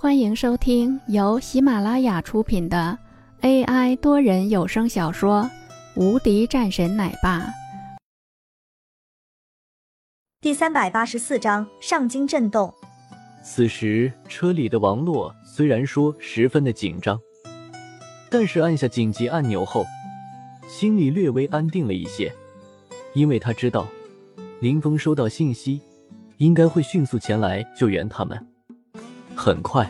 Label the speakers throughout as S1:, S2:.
S1: 欢迎收听由喜马拉雅出品的 AI 多人有声小说《无敌战神奶爸》
S2: 第三百八十四章上京震动。
S3: 此时车里的王洛虽然说十分的紧张，但是按下紧急按钮后，心里略微安定了一些，因为他知道林峰收到信息，应该会迅速前来救援他们。很快，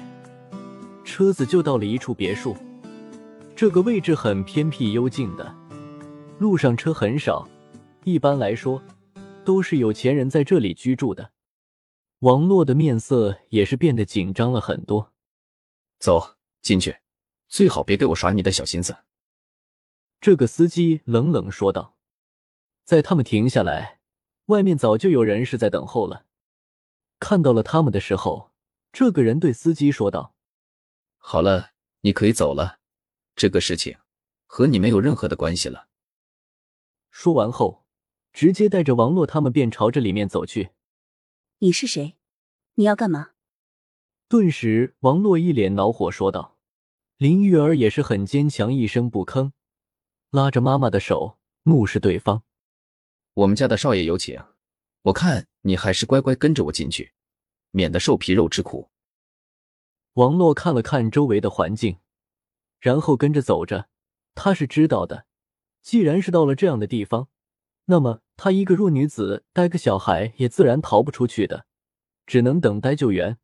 S3: 车子就到了一处别墅。这个位置很偏僻幽静的，路上车很少，一般来说都是有钱人在这里居住的。王洛的面色也是变得紧张了很多。
S4: 走进去，最好别给我耍你的小心思。
S3: 这个司机冷冷说道。在他们停下来，外面早就有人是在等候了。看到了他们的时候。这个人对司机说道：“
S4: 好了，你可以走了。这个事情和你没有任何的关系了。”
S3: 说完后，直接带着王洛他们便朝着里面走去。
S5: “你是谁？你要干嘛？”
S3: 顿时，王洛一脸恼火说道。林玉儿也是很坚强，一声不吭，拉着妈妈的手，怒视对方。
S4: “我们家的少爷有请，我看你还是乖乖跟着我进去。”免得受皮肉之苦。
S3: 王洛看了看周围的环境，然后跟着走着。他是知道的，既然是到了这样的地方，那么她一个弱女子带个小孩也自然逃不出去的，只能等待救援。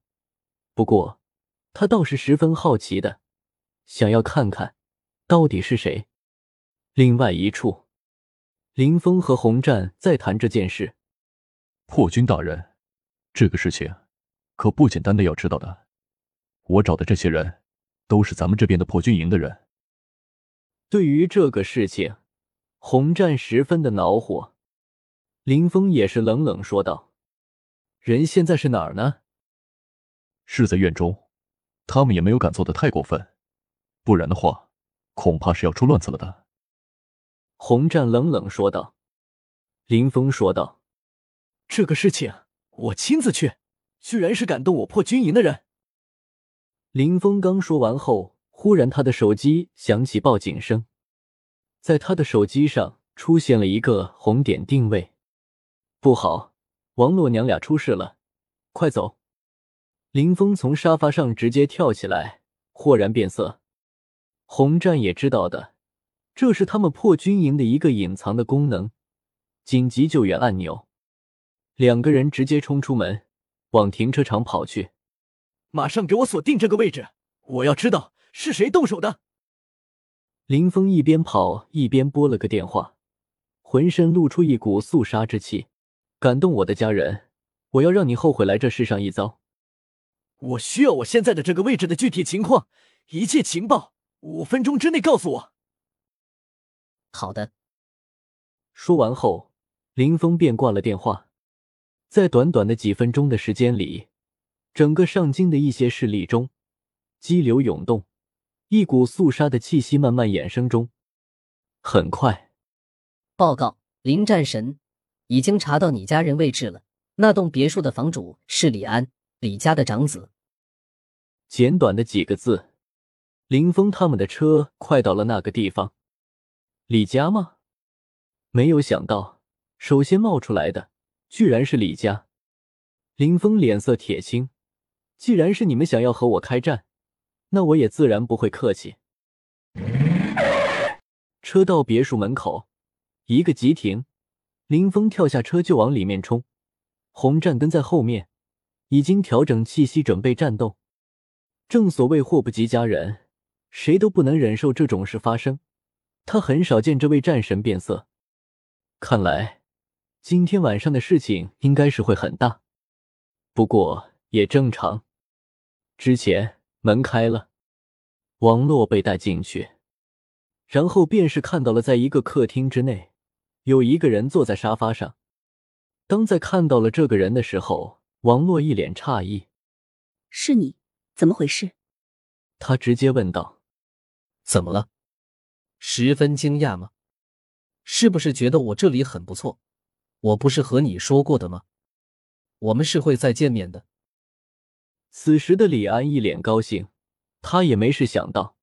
S3: 不过，他倒是十分好奇的，想要看看到底是谁。另外一处，林峰和洪战在谈这件事。
S6: 破军大人，这个事情。可不简单的，要知道的，我找的这些人，都是咱们这边的破军营的人。
S3: 对于这个事情，洪战十分的恼火。林峰也是冷冷说道：“人现在是哪儿呢？”
S6: 是在院中，他们也没有敢做的太过分，不然的话，恐怕是要出乱子了的。
S3: 洪战冷冷说道。林峰说道：“这个事情，我亲自去。”居然是敢动我破军营的人！林峰刚说完后，忽然他的手机响起报警声，在他的手机上出现了一个红点定位。不好，王洛娘俩出事了，快走！林峰从沙发上直接跳起来，豁然变色。洪战也知道的，这是他们破军营的一个隐藏的功能——紧急救援按钮。两个人直接冲出门。往停车场跑去，马上给我锁定这个位置！我要知道是谁动手的。林峰一边跑一边拨了个电话，浑身露出一股肃杀之气。敢动我的家人，我要让你后悔来这世上一遭！我需要我现在的这个位置的具体情况，一切情报，五分钟之内告诉我。
S7: 好的。
S3: 说完后，林峰便挂了电话。在短短的几分钟的时间里，整个上京的一些势力中，激流涌动，一股肃杀的气息慢慢衍生中。很快，
S7: 报告林战神，已经查到你家人位置了。那栋别墅的房主是李安，李家的长子。
S3: 简短的几个字，林峰他们的车快到了那个地方。李家吗？没有想到，首先冒出来的。居然是李家，林峰脸色铁青。既然是你们想要和我开战，那我也自然不会客气。车到别墅门口，一个急停，林峰跳下车就往里面冲。洪战跟在后面，已经调整气息准备战斗。正所谓祸不及家人，谁都不能忍受这种事发生。他很少见这位战神变色，看来。今天晚上的事情应该是会很大，不过也正常。之前门开了，王洛被带进去，然后便是看到了，在一个客厅之内，有一个人坐在沙发上。当在看到了这个人的时候，王洛一脸诧异：“
S5: 是你？怎么回事？”
S3: 他直接问道：“
S8: 怎么了？十分惊讶吗？是不是觉得我这里很不错？”我不是和你说过的吗？我们是会再见面的。
S3: 此时的李安一脸高兴，他也没事想到，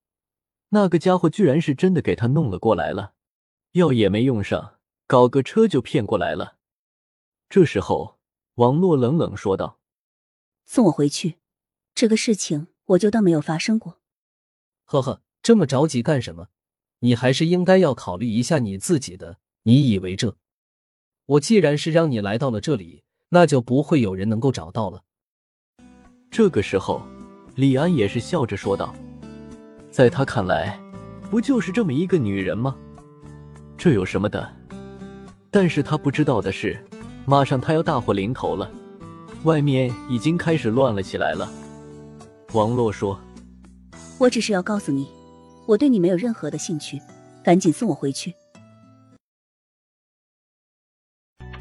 S3: 那个家伙居然是真的给他弄了过来了，药也没用上，搞个车就骗过来了。这时候，王洛冷冷说道：“
S5: 送我回去，这个事情我就当没有发生过。”
S8: 呵呵，这么着急干什么？你还是应该要考虑一下你自己的。你以为这……我既然是让你来到了这里，那就不会有人能够找到了。
S3: 这个时候，李安也是笑着说道：“在他看来，不就是这么一个女人吗？这有什么的？”但是他不知道的是，马上他要大祸临头了，外面已经开始乱了起来了。王洛说。
S5: 我只是要告诉你，我对你没有任何的兴趣，赶紧送我回去。